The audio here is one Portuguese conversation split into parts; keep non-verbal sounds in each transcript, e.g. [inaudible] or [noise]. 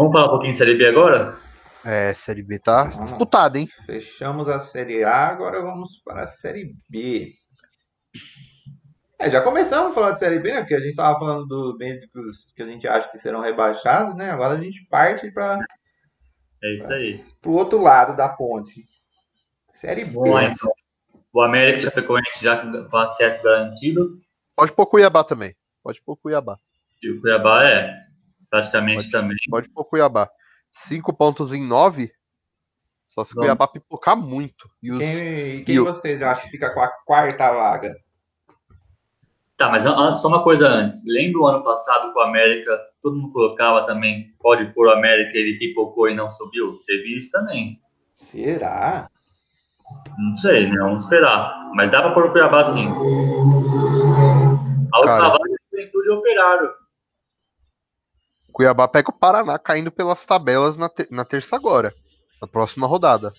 Vamos falar um pouquinho de Série B agora? É, Série B tá disputada, hein? Fechamos a Série A, agora vamos para a Série B. É, já começamos a falar de Série B, né? Porque a gente tava falando do médicos que a gente acha que serão rebaixados, né? Agora a gente parte para É isso aí. o outro lado da ponte. Série B. Lá, então. O América Chapecoense já com acesso garantido. Pode pôr Cuiabá também. Pode pôr Cuiabá. E o Cuiabá é praticamente também. Pode pôr Cuiabá. Cinco pontos em nove. Só se Vamos. Cuiabá pipocar muito. E os... Quem, quem E o- vocês acham que fica com a quarta vaga? Tá, mas só uma coisa antes. Lembra o ano passado que o América, todo mundo colocava também, pode pôr o América, ele pipocou e não subiu? Teve isso também. Será? Não sei, né? Vamos esperar. Mas dá pra pôr o Cuiabá sim. A última Cara. vaga é Juventude Operário. Cuiabá pega o Paraná caindo pelas tabelas na, na terça agora. Na próxima rodada.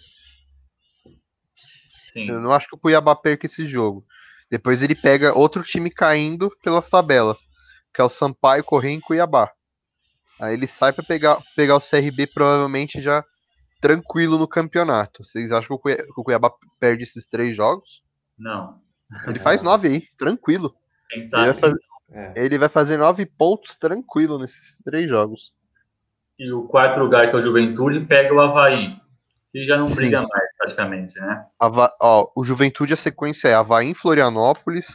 Sim. Eu não acho que o Cuiabá perca esse jogo. Depois ele pega outro time caindo pelas tabelas, que é o Sampaio, Correia e Cuiabá. Aí ele sai pra pegar, pegar o CRB provavelmente já tranquilo no campeonato. Vocês acham que o Cui- que o Cuiabá perde esses três jogos? Não. Ele faz nove aí, tranquilo. Pensar Ele vai, assim. fazer, É. ele vai fazer nove pontos tranquilo nesses três jogos. E o quarto lugar, que é o Juventude, pega o Havaí. Que já não Sim. briga mais, praticamente, né? Ava- ó, o Juventude, a sequência é Havaí em Florianópolis,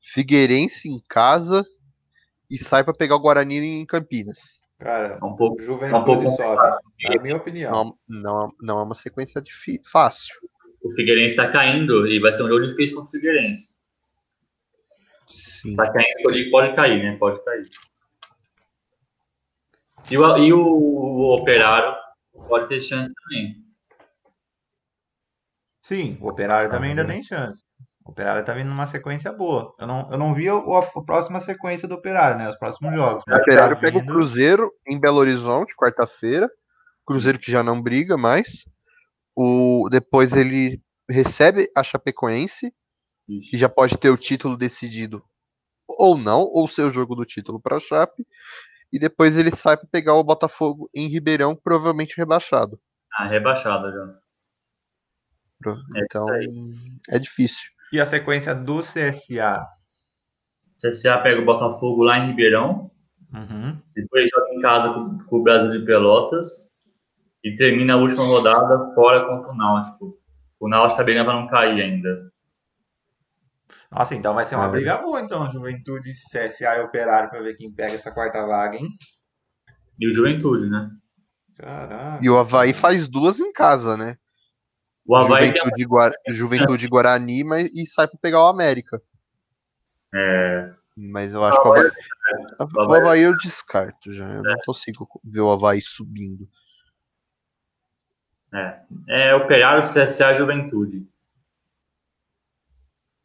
Figueirense em casa e sai pra pegar o Guarani em Campinas. Cara, É um pouco. Juventude É um pouco sobe. Na minha opinião. Não, não, não é uma sequência difí- fácil. O Figueirense tá caindo e vai ser um jogo difícil contra o Figueirense. Sim. Eu digo pode cair, né? Pode cair. E o, e o, o Operário pode ter chance também. Sim, o Operário também ainda tem chance. O Operário tá vindo numa sequência boa. Eu não, eu não vi o- a, a próxima sequência do Operário, né? Os próximos jogos. O Operário tá pega o vindo- Cruzeiro em Belo Horizonte, quarta-feira. Cruzeiro que já não briga mais. O, depois ele recebe a Chapecoense, que já pode ter o título decidido ou não, ou ser o jogo do título para a Chape. E depois ele sai para pegar o Botafogo em Ribeirão, provavelmente rebaixado. Ah, rebaixado já. É Então aí. é difícil. E a sequência do CSA? CSA pega o Botafogo lá em Ribeirão. Uhum. Depois joga em casa com, com o Brasil de Pelotas. E termina a última rodada fora contra o Náutico. O Náutico tá brigando pra não cair ainda. Nossa, então vai ser uma É. briga boa, então. Juventude, CSA e Operário pra ver quem pega essa quarta vaga, hein? E o Juventude, né? Caraca. E o Havaí faz duas em casa, né? O Havaí tem Juventude, Gua- Juventude e Guarani mas, e sai para pegar o América. É, Mas eu acho que o Havaí, o Havaí- Havaí eu descarto já. Eu não consigo ver o Havaí subindo. é, é Operário, CSA e Juventude.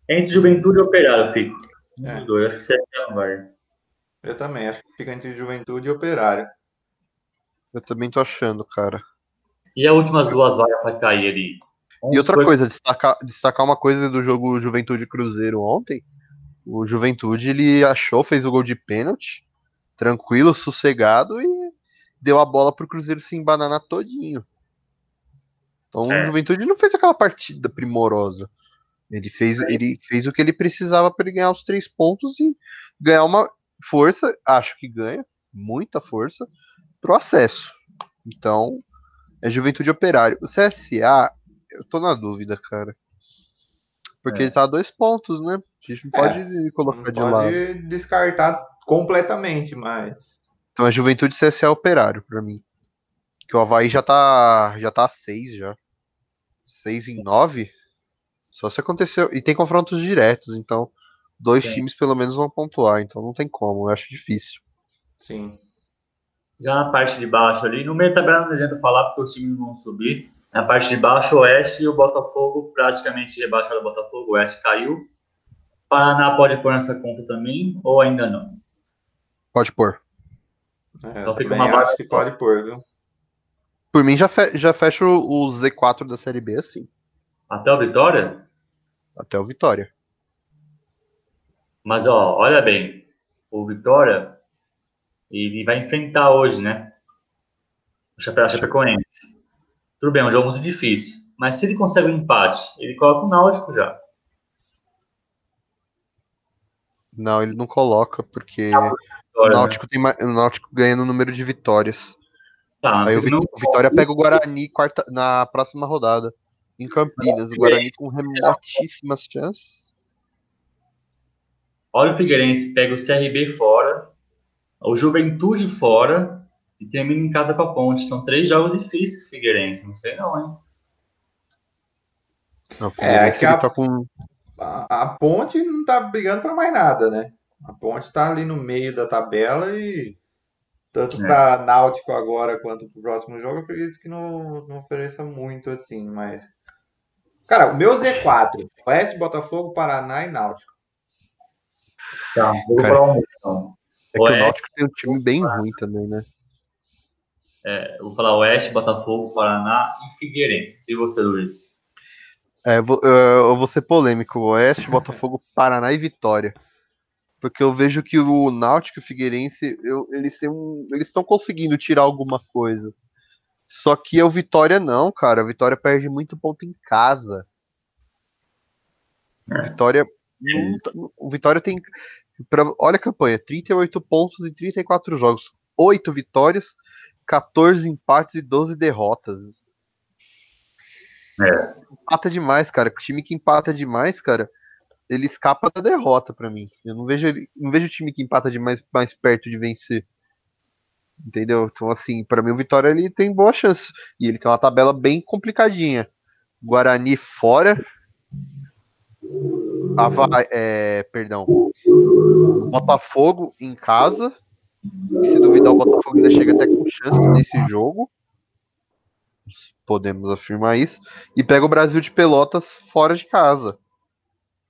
Entre Juventude e Operário, fico. Um É. dois. Acho que vai. Eu também, acho que fica entre Juventude e Operário. Eu também tô achando, cara. E as últimas duas vagas pra cair ali? E outra coisa, destacar, destacar uma coisa do jogo Juventude Cruzeiro ontem. O Juventude ele achou, fez o gol de pênalti, tranquilo, sossegado e deu a bola pro Cruzeiro se embananar todinho. Então É. o Juventude não fez aquela partida primorosa. Ele fez, ele fez o que ele precisava para ele ganhar os três pontos e ganhar uma força, acho que ganha, muita força, pro acesso. Então, é Juventude Operário. O CSA, eu tô na dúvida, cara. Porque É. ele tá a dois pontos, né? A gente não É, pode colocar Não de lado. pode descartar completamente, mas. Então é Juventude CSA Operário pra mim. Que o Havaí já tá. já tá a 6 já. 6 em 9. Só se aconteceu. E tem confrontos diretos, então dois Sim. times pelo menos vão pontuar, então não tem como, eu acho difícil. Sim. Já na parte de baixo ali, no meio da tabela não adianta falar porque os times vão subir. Na parte de baixo, o Oeste e o Botafogo, praticamente rebaixado o Botafogo, o Oeste caiu. Paraná pode pôr nessa conta também, ou ainda não? Pode pôr. É, Então fica uma acho que pode pôr, viu? Por mim já, fe já fecha o o Z4 da Série B assim, Até o Vitória? Até o Vitória. Mas, ó, olha bem, o Vitória, ele vai enfrentar hoje, né? O Chapecoense. Tudo bem, é um jogo muito difícil. Mas se ele consegue um empate, ele coloca o Náutico já. Não, ele não coloca, porque ah, vitória, o, Náutico né? tem, o Náutico ganha no número de vitórias. Tá, Aí o. Vitória pega o Guarani quarta, na próxima rodada, em Campinas. O Guarani com remotíssimas chances. Olha o Figueirense, pega o CRB fora, o Juventude fora e termina em casa com a Ponte. São três jogos difíceis, Figueirense. Não sei não, hein? Não, é, que a, tá com... a, a, Ponte não tá brigando para mais nada, né? A Ponte tá ali no meio da tabela e tanto é. para Náutico agora quanto pro próximo jogo, eu acredito que não, não ofereça muito assim, mas Cara, o meu Z4, Oeste, Botafogo, Paraná e Náutico. Tá, vou Cara, um, então. É que o Náutico tem um time bem ruim também, né? É, eu vou falar Oeste, Botafogo, Paraná e Figueirense. E você, Luiz? É, eu vou, eu vou ser polêmico. Oeste, Botafogo, Paraná e Vitória. Porque eu vejo que o Náutico e o Figueirense, eu, eles estão conseguindo tirar alguma coisa. Só que o Vitória não, cara. O Vitória perde muito ponto em casa. É. Vitória. o Vitória tem. Pra, olha a campanha: 38 pontos em 34 jogos. 8 vitórias, 14 empates e 12 derrotas. É. Empata demais, cara. O time que empata demais, cara, ele escapa da derrota para mim. Eu não vejo, não vejo o time que empata demais mais perto de vencer. Entendeu? Então, assim, para mim o Vitória ele tem boa chance. E ele tem uma tabela bem complicadinha. Guarani fora. Ava, é, perdão. Botafogo em casa. Se duvidar, o Botafogo ainda chega até com chance nesse jogo. Podemos afirmar isso. E pega o Brasil de Pelotas fora de casa.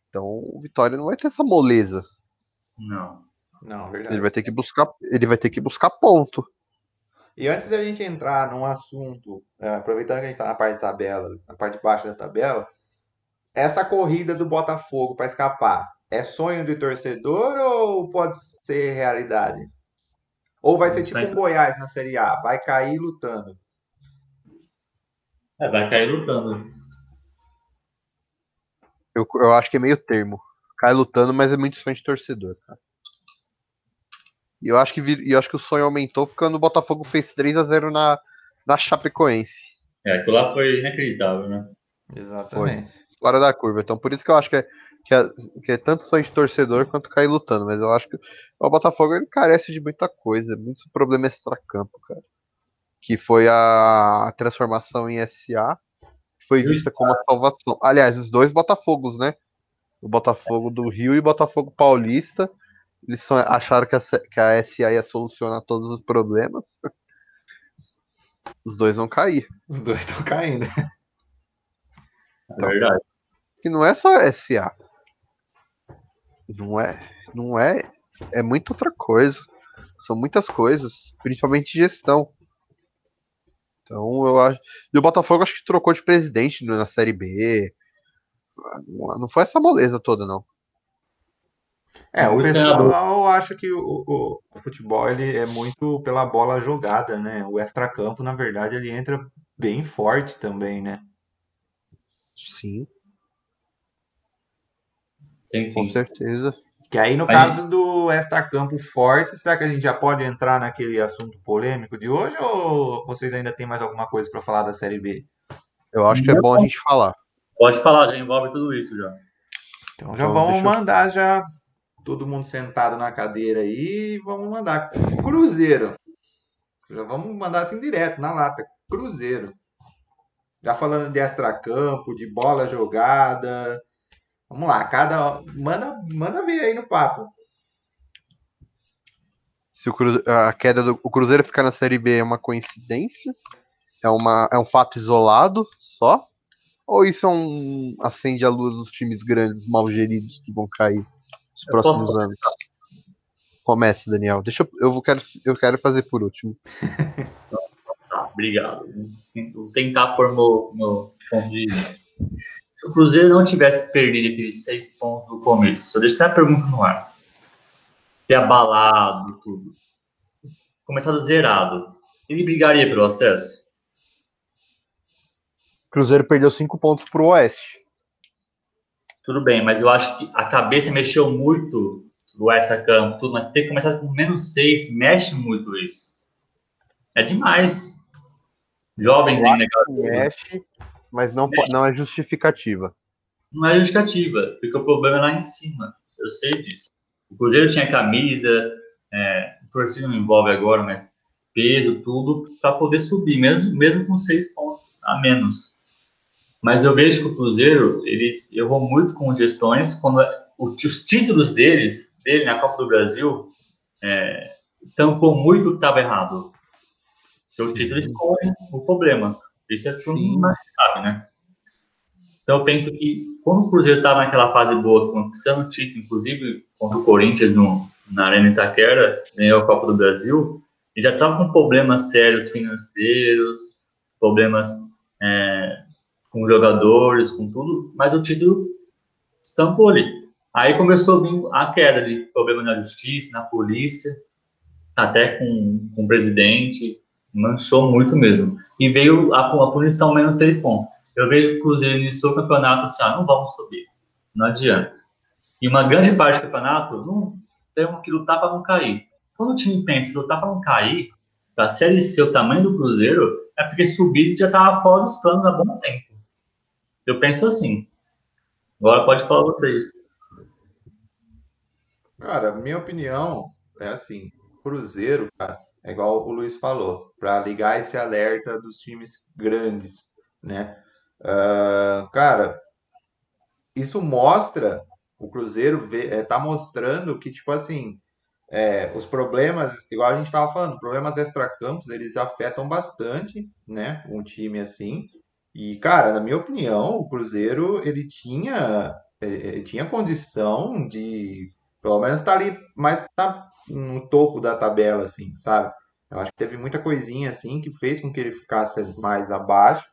Então o Vitória não vai ter essa moleza. Não. Não, verdade. Ele vai ter que buscar, ele vai ter que buscar ponto. E antes da gente entrar num assunto, é, aproveitando que a gente está na parte da tabela, na parte de baixo da tabela, essa corrida do Botafogo para escapar é sonho de torcedor ou pode ser realidade? Ou vai ser tipo um Goiás na Série A, vai cair lutando? É, vai cair lutando. Eu, eu acho que é meio termo. Cai lutando, mas é muito sonho de torcedor, cara. E eu acho que, eu acho que o sonho aumentou porque quando o Botafogo fez 3 a 0 na, na Chapecoense. É, aquilo lá foi inacreditável, né? Exatamente. Foi. Fora da curva. Então por isso que eu acho que é, que é, que é tanto sonho de torcedor quanto cair lutando. Mas eu acho que o Botafogo ele carece de muita coisa, muito problema extra-campo, cara. Que foi a transformação em SA, que foi vista como a salvação. Aliás, os dois Botafogos, né? O Botafogo do Rio e o Botafogo Paulista eles só acharam que a, que a SA ia solucionar todos os problemas. Os dois vão cair. Os dois estão caindo. Então, é verdade. Que não é só SA. Não é. Não é. É muita outra coisa. São muitas coisas. Principalmente gestão. Então eu acho. E o Botafogo acho que trocou de presidente na Série B. Não foi essa moleza toda, não. É, o pessoal acha que o, o, o, futebol ele é muito pela bola jogada, né? O extracampo, na verdade, ele entra bem forte também, né? Sim. Sim, sim. Com certeza. Que aí, no aí... caso do extracampo forte, será que a gente já pode entrar naquele assunto polêmico de hoje ou vocês ainda tem mais alguma coisa para falar da Série B? Eu acho que é bom a gente falar. Pode falar, já envolve tudo isso já. Então já então, vamos mandar eu... já todo mundo sentado na cadeira aí, vamos mandar. Cruzeiro. Já vamos mandar assim direto, na lata. Cruzeiro. Já falando de extracampo, de bola jogada. Vamos lá, cada. Manda, manda ver aí no papo. Se o Cruze... a queda do o Cruzeiro ficar na Série B é uma coincidência? É, uma... é um fato isolado só? Ou isso é um acende a luz dos times grandes mal geridos que vão cair? Os próximos posso... anos. Comece, Daniel. Deixa eu, eu quero, eu quero fazer por último. [laughs] tá, obrigado. Vou tentar pôr meu, meu ponto de vista. Se o Cruzeiro não tivesse perdido aqueles seis pontos no começo, eu deixar a pergunta no ar. Ter abalado tudo. Começado zerado. ele brigaria pelo acesso? Cruzeiro perdeu cinco pontos pro Oeste. Tudo bem, mas eu acho que a cabeça mexeu muito do extra campo, tudo, mas ter que começar com menos seis mexe muito isso. É demais. Jovens ainda. Mexe, mas não, mexe. não é justificativa. Não é justificativa, porque o problema é lá em cima. Eu sei disso. O Cruzeiro tinha camisa, é, o torcida não envolve agora, mas peso, tudo, para poder subir, mesmo, mesmo com seis pontos a menos. Mas eu vejo que o Cruzeiro, ele errou muito com gestões, quando os títulos deles, dele na Copa do Brasil, é, tampou muito o que estava errado. Porque o título esconde o problema. Isso é tudo mundo sabe, né? Então eu penso que quando o Cruzeiro estava naquela fase boa, conquistando o título, inclusive contra o Corinthians no, na Arena Itaquera, ganhou a Copa do Brasil, e já estava com problemas sérios financeiros, problemas é, com jogadores, com tudo, mas o título estampou ali. Aí começou a vir a queda de problema na justiça, na polícia, até com, com o presidente, manchou muito mesmo. E veio a, a punição menos seis pontos. Eu vejo que o Cruzeiro iniciou o campeonato assim, ah, não vamos subir, não adianta. E uma grande parte do campeonato, não, temos que lutar para não cair. Quando o time pensa em lutar para não cair, para a Série C, o tamanho do Cruzeiro, é porque subir já estava fora dos planos há bom tempo. Eu penso assim. Agora pode falar vocês. Cara, minha opinião é assim: Cruzeiro, cara, é igual o Luiz falou, para ligar esse alerta dos times grandes, né? Uh, cara, isso mostra, o Cruzeiro vê, é, tá mostrando que, tipo assim, é, os problemas, igual a gente estava falando, problemas extracampos, eles afetam bastante, né, um time assim. E, cara, na minha opinião, o Cruzeiro, ele tinha, ele tinha condição de, pelo menos, estar tá ali mais tá no topo da tabela, assim, sabe? Eu acho que teve muita coisinha, assim, que fez com que ele ficasse mais abaixo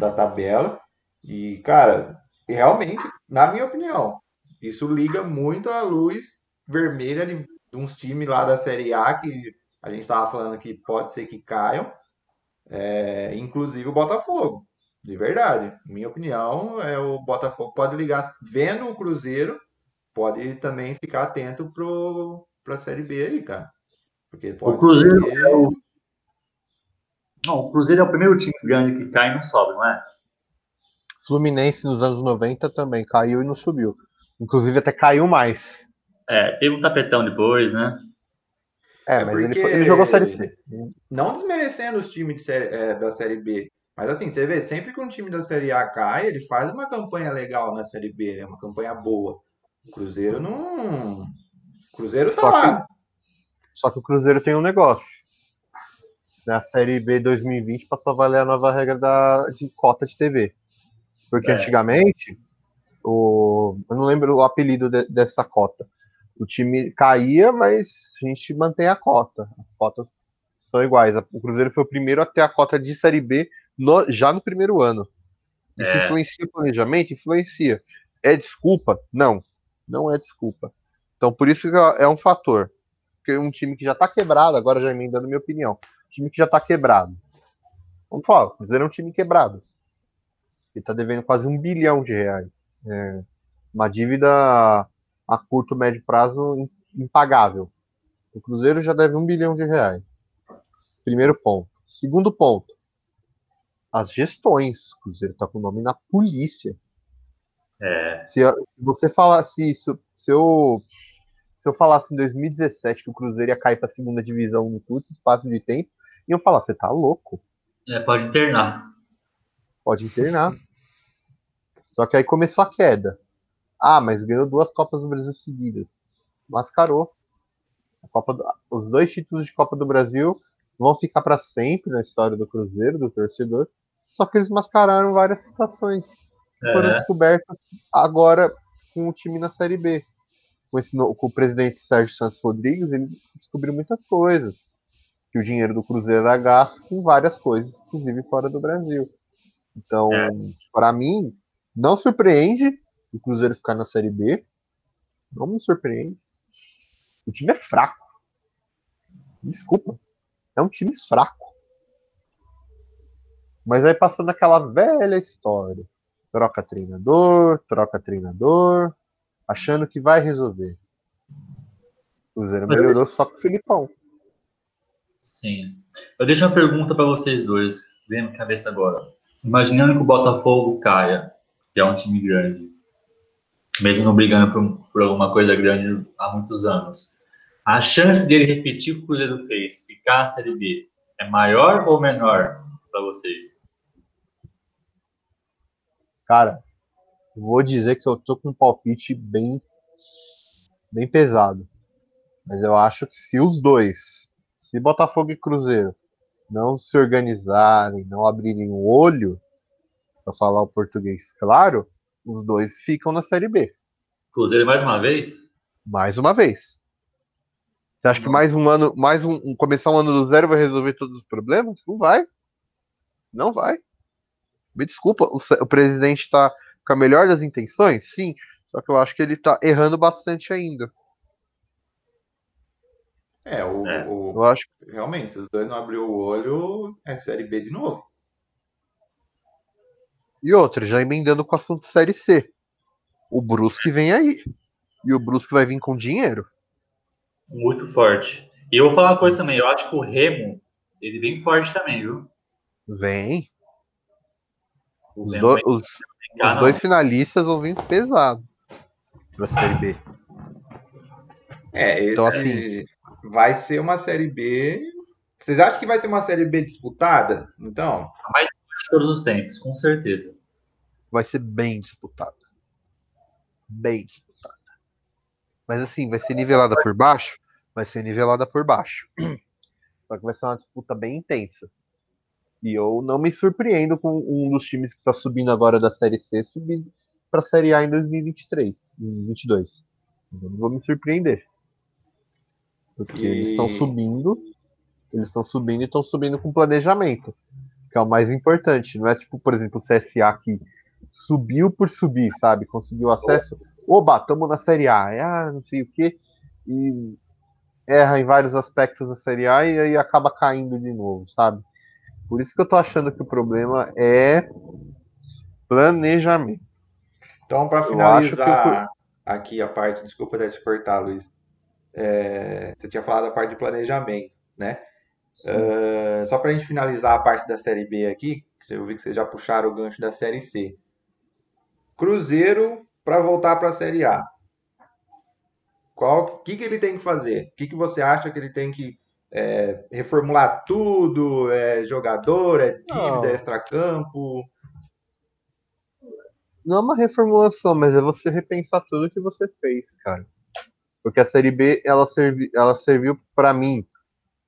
da tabela. E, cara, realmente, na minha opinião, isso liga muito a luz vermelha de, de uns times lá da Série A que a gente estava falando que pode ser que caiam, é, inclusive o Botafogo. De verdade. Minha opinião é o Botafogo pode ligar, vendo o Cruzeiro, pode também ficar atento para a Série B aí, cara. Porque o Cruzeiro ser... é o... Não, o Cruzeiro é o primeiro time grande que cai e não sobe, não é? Fluminense nos anos 90 também caiu e não subiu. Inclusive até caiu mais. É, teve um tapetão depois, né? É, é mas ele, ele, jogou Série C. Não desmerecendo os times de série, é, da Série B. Mas assim, você vê, sempre que um time da Série A cai, ele faz uma campanha legal na Série B, né? Uma campanha boa. O Cruzeiro não. O Cruzeiro tá só lá. Que, só que o Cruzeiro tem um negócio. Na Série B 2020 passou a valer a nova regra da, de cota de TV. Porque é. antigamente, o, eu não lembro o apelido de, dessa cota. O time caía, mas a gente mantém a cota. As cotas são iguais. O Cruzeiro foi o primeiro a ter a cota de Série B no, já no primeiro ano. Isso é. influencia o planejamento? Influencia. É desculpa? Não. Não é desculpa. Então, por isso que é um fator. Porque um time que já tá quebrado, agora já me dando minha opinião, um time que já tá quebrado. Vamos falar, o Cruzeiro é um time quebrado. Ele tá devendo quase um bilhão de reais. É uma dívida a curto, médio prazo impagável. O Cruzeiro já deve um bilhão de reais. Primeiro ponto. Segundo ponto as gestões. O Cruzeiro está com o nome na polícia. É. Se, se, você falasse isso, se eu, se eu falasse em 2017 que o Cruzeiro ia cair para a segunda divisão no curto espaço de tempo, iam falar: você tá louco. É, pode internar. Pode internar. Só que aí começou a queda. Ah, mas ganhou duas Copas do Brasil seguidas. Mascarou. Do, os dois títulos de Copa do Brasil vão ficar para sempre na história do Cruzeiro, do torcedor. Só que eles mascararam várias situações é. foram descobertas agora com o time na Série B. Com, esse, com o presidente Sérgio Santos Rodrigues, ele descobriu muitas coisas. Que o dinheiro do Cruzeiro era gasto com várias coisas, inclusive fora do Brasil. Então, é. para mim, não surpreende o Cruzeiro ficar na Série B. Não me surpreende. O time é fraco. Desculpa. É um time fraco. Mas aí passando aquela velha história. Troca treinador, troca treinador, achando que vai resolver. O Cruzeiro melhorou só com o Filipão. Sim. Eu deixo uma pergunta para vocês dois, vem na cabeça agora. Imaginando que o Botafogo caia, que é um time grande, mesmo não brigando por, por alguma coisa grande há muitos anos, a chance dele repetir o que o Cruzeiro fez, ficar na Série B, é maior ou menor para vocês? Cara, vou dizer que eu tô com um palpite bem, bem pesado. Mas eu acho que se os dois, se Botafogo e Cruzeiro, não se organizarem, não abrirem o olho, para falar o português claro, os dois ficam na Série B. Cruzeiro mais uma vez? Mais uma vez. Você acha não. que mais um ano, mais um, um, começar um ano do zero vai resolver todos os problemas? Não vai. Não vai. Me desculpa, o, o presidente está com a melhor das intenções? Sim. Só que eu acho que ele está errando bastante ainda. É, o, É, o- Eu acho realmente, se os dois não abriu o olho, é Série B de novo. E outra, já emendando com o assunto Série C. O Brusque vem aí. E o Brusque vai vir com dinheiro. Muito forte. E eu vou falar uma coisa também, eu acho que o Remo, ele vem forte também, viu? Vem. Os, do- os- os dois finalistas vão vir pesado pra Série B. É, esse Então, assim- vai ser uma Série B. Vocês acham que vai ser uma Série B disputada? Então, De todos os tempos, com certeza. Vai ser bem disputada. Bem disputada. Mas assim, vai ser nivelada por baixo? Vai ser nivelada por baixo. Só que vai ser uma disputa bem intensa. E eu não me surpreendo com um dos times que está subindo agora da Série C subir para a Série A em 2023, em 22. Eu não vou me surpreender. Porque E- eles estão subindo, eles estão subindo e estão subindo com planejamento, que é o mais importante. Não é tipo, por exemplo, o CSA que subiu por subir, sabe? Conseguiu acesso. Oba, estamos na Série A. É, ah, não sei o quê. E erra em vários aspectos da Série A e aí acaba caindo de novo, sabe? Por isso que eu tô achando que o problema é planejamento. então para Eu finalizar aqui a parte, desculpa até te cortar, Luiz. É, você tinha falado a parte de planejamento, né? É, só para a gente finalizar a parte da Série B aqui, eu vi que vocês já puxaram o gancho da Série C. Cruzeiro para voltar para a Série A. Qual, o que, que ele tem que fazer? O que, que você acha que ele tem que é, reformular tudo? É jogador, é dívida, Não. é extracampo? Não é uma reformulação, mas é você repensar tudo que você fez, cara. Porque a Série B, ela, servi, ela serviu pra mim.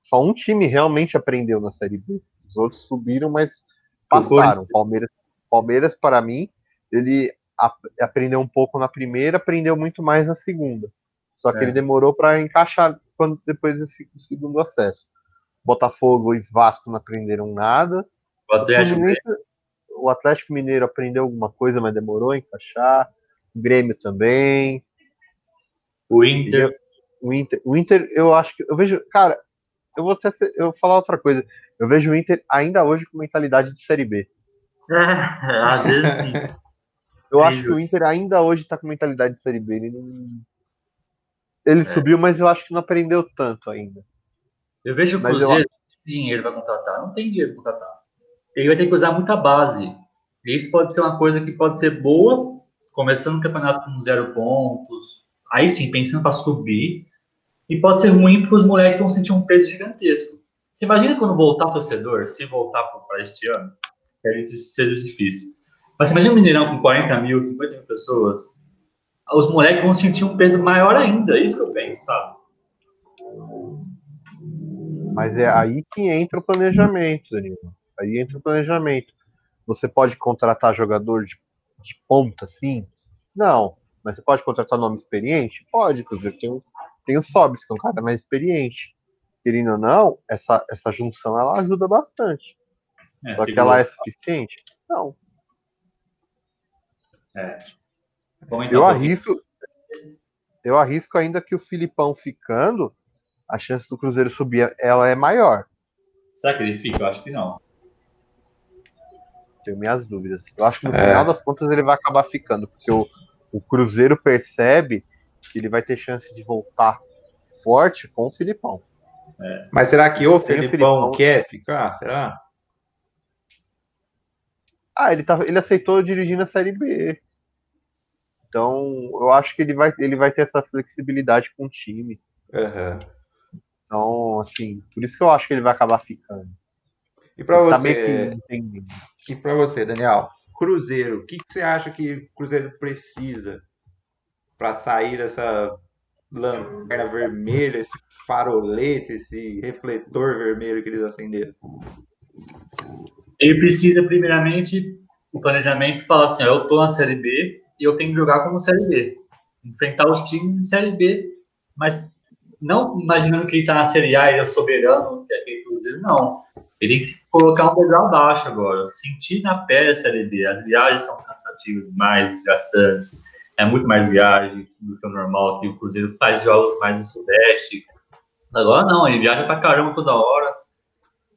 Só um time realmente aprendeu na Série B. Os outros subiram, mas passaram. Palmeiras, Palmeiras para mim, ele ap- aprendeu um pouco na primeira, aprendeu muito mais na segunda. Só que É. ele demorou para encaixar quando depois desse segundo acesso. Botafogo e Vasco não aprenderam nada. O Atlético Fluminense- o Atlético Mineiro aprendeu alguma coisa, mas demorou a encaixar. O Grêmio também. o Inter. O Inter, o Inter, eu acho que. Eu vejo. Cara, eu vou até ser- eu vou falar outra coisa. Eu vejo o Inter ainda hoje com mentalidade de Série B. Às vezes sim. Eu acho que o Inter ainda hoje tá com mentalidade de Série B. Ele, não- ele É. subiu, mas eu acho que não aprendeu tanto ainda. Eu vejo o eu- Cruzeiro tem dinheiro para contratar. Não tem dinheiro para contratar. Ele vai ter que usar muita base. E isso pode ser uma coisa que pode ser boa, começando o campeonato com zero pontos. Aí sim, pensando para subir. E pode ser ruim porque os moleques vão sentir um peso gigantesco. Você imagina quando voltar torcedor, se voltar para este ano, que a gente seja difícil. Mas você imagina um Mineirão com 40 mil, 50 mil pessoas. Os moleques vão sentir um peso maior ainda. É isso que eu penso, sabe? Mas é aí que entra o planejamento, Danilo. Aí entra o planejamento. Você pode contratar jogador de, de ponta, sim? Não. Mas você pode contratar nome experiente? Pode, inclusive. Tem, tem o Sobis, que é um cara mais experiente. Querendo ou não, essa, essa junção ela ajuda bastante. É, Só que ela é suficiente? Não. Vamos então, Eu arrisco. Eu arrisco ainda que o Filipão ficando, a chance do Cruzeiro subir ela é maior. Será que ele fica? Eu acho que não. Tenho minhas dúvidas. Eu acho que no é. final das contas ele vai acabar ficando, porque o, o Cruzeiro percebe que ele vai ter chance de voltar forte com o Filipão. É. Mas será que o Filipão, Filipão, quer ficar? Será? Ah, ele, tá, ele aceitou dirigir na Série B. Então, eu acho que ele vai, ele vai ter essa flexibilidade com o time. Uhum. Então, assim, por isso que eu acho que ele vai acabar ficando. E para tá você, e para você, Daniel, Cruzeiro, o que, que, você acha que o Cruzeiro precisa para sair dessa lanterna vermelha, esse farolete, esse refletor vermelho que eles acenderam? Ele precisa, primeiramente, o planejamento falar assim: ó, eu tô na Série B eu tenho que jogar como Série B. Enfrentar os times de Série B, mas não imaginando que ele está na Série A, ele é soberano, que é aquele Cruzeiro, não. Ele tem que se colocar um degrau abaixo agora, sentir na pele a Série B. As viagens são cansativas, mais desgastantes, é muito mais viagem do que o normal, que o Cruzeiro faz jogos mais no Sudeste. Agora não, ele viaja pra caramba toda hora,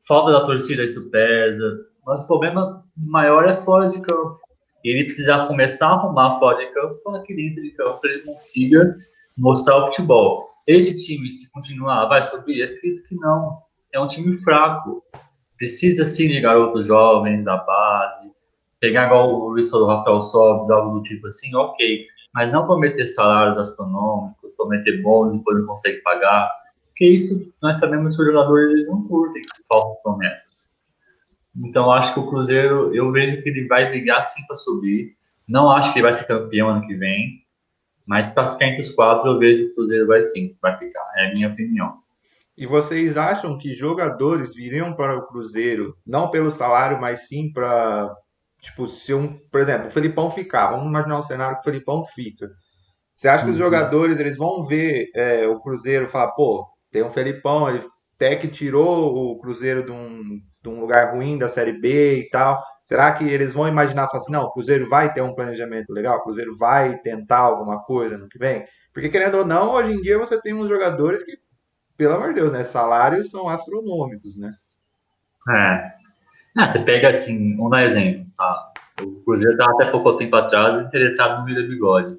falta da torcida, isso pesa, mas o problema maior é fora de campo. Ele precisa começar a arrumar fora de campo para que dentro de campo ele consiga mostrar o futebol. Esse time, se continuar, vai subir? Acredito que não. É um time fraco. Precisa sim de garotos jovens da base, pegar igual o Luiz falou, Rafael Sobes, algo do tipo assim, ok. Mas não prometer salários astronômicos, prometer bônus depois não consegue pagar. Porque isso nós sabemos que os jogadores eles não curtem falsas promessas. Então, acho que o Cruzeiro, eu vejo que ele vai brigar sim para subir. Não acho que ele vai ser campeão ano que vem, mas para ficar entre os quatro, eu vejo que o Cruzeiro vai sim, vai ficar. É a minha opinião. E vocês acham que jogadores viriam para o Cruzeiro, não pelo salário, mas sim para. Tipo, se um. Por exemplo, o Felipão ficar, vamos imaginar um cenário que o Felipão fica. Você acha que os uhum. jogadores eles vão ver é, o Cruzeiro e falar, pô, tem um Felipão, ele até que tirou o Cruzeiro de um, de um lugar ruim da Série B e tal. Será que eles vão imaginar, falar assim, não, o Cruzeiro vai ter um planejamento legal, o Cruzeiro vai tentar alguma coisa no que vem? Porque, querendo ou não, hoje em dia você tem uns jogadores que, pelo amor de Deus, né, salários são astronômicos, né? É. Ah, você pega assim, dar exemplo, tá? O Cruzeiro estava até pouco tempo atrás interessado no William Bigode.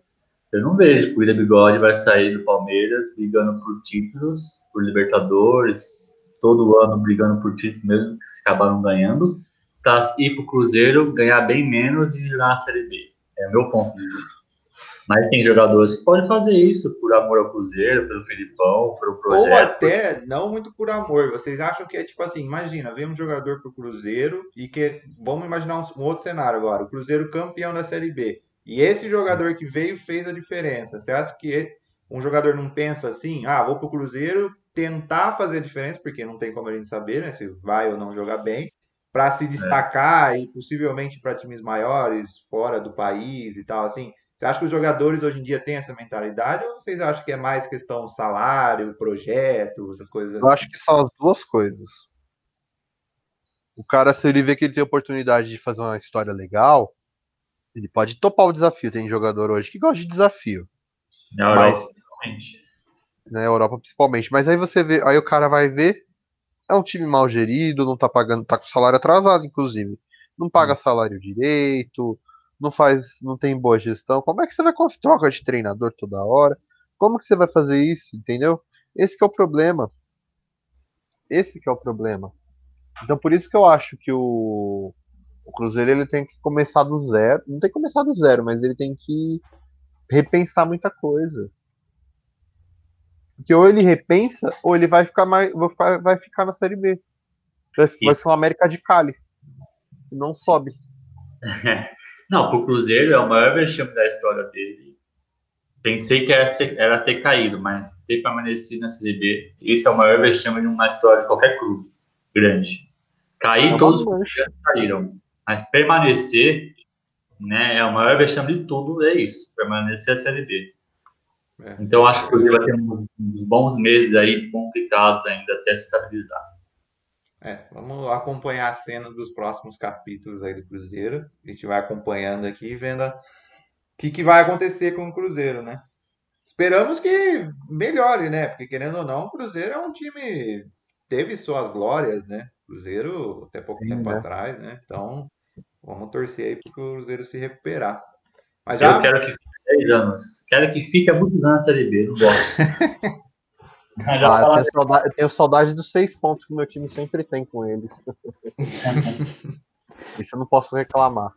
Eu não vejo que o William Bigode vai sair do Palmeiras brigando por títulos, por Libertadores, todo ano brigando por títulos mesmo que se acabaram ganhando, para ir para o Cruzeiro, ganhar bem menos e jogar na Série B. É o meu ponto de vista. Mas tem jogadores que podem fazer isso por amor ao Cruzeiro, pelo Filipão, pelo projeto. Ou até não muito por amor. Vocês acham que é tipo assim, imagina, vem um jogador pro Cruzeiro e que. Vamos imaginar um, um outro cenário agora. O Cruzeiro campeão da Série B. E esse jogador que veio fez a diferença. Você acha que um jogador não pensa assim, ah, vou pro Cruzeiro tentar fazer a diferença, porque não tem como a gente saber, né, se vai ou não jogar bem, para se destacar é. e possivelmente para times maiores, fora do país e tal, assim. Você acha que os jogadores hoje em dia têm essa mentalidade ou vocês acham que é mais questão salário, projeto, essas coisas assim? Eu acho que são as duas coisas. O cara, se ele vê que ele tem oportunidade de fazer uma história legal, ele pode topar o desafio. Tem jogador hoje que gosta de desafio. Na Europa, mas, principalmente. Na Europa, principalmente. Mas aí você vê, aí o cara vai ver, é um time mal gerido, não tá pagando, tá com salário atrasado, inclusive. Não paga hum. salário direito, não faz, não tem boa gestão. Como é que você vai com troca de treinador toda hora? Como que você vai fazer isso, entendeu? Esse é o problema. Esse que é o problema. Então por isso que eu acho que o o Cruzeiro ele tem que começar do zero. Não tem que começar do zero, mas ele tem que repensar muita coisa. Porque ou ele repensa, ou ele vai ficar mais. Vai ficar na série B. Vai, vai ser uma América de Cali. Não sobe. [laughs] Não, pro Cruzeiro é o maior vexame da história dele. Pensei que era, era ter caído, mas ter permanecido na Série B, esse é o maior vexame de uma história de qualquer clube grande. Cair, é todos os grandes caíram. Mas permanecer, né, é o maior vexame de tudo, é isso, permanecer a Série B. É. Então, acho que o Cruzeiro vai ter uns, bons meses aí complicados ainda até se estabilizar. É, vamos acompanhar a cena dos próximos capítulos aí do Cruzeiro. A gente vai acompanhando aqui e vendo o que, que vai acontecer com o Cruzeiro, né? Esperamos que melhore, né? Porque querendo ou não, o Cruzeiro é um time teve suas glórias, né? Cruzeiro até pouco Sim, tempo né? atrás, né? Então Vamos torcer aí pro Cruzeiro se recuperar. Mas já... Eu quero que fique 10 anos. Quero que fique há muitos anos na Série B, não gosto. [laughs] Ah, eu, tenho saudade, eu tenho saudade dos seis pontos que o meu time sempre tem com eles. [laughs] Isso eu não posso reclamar.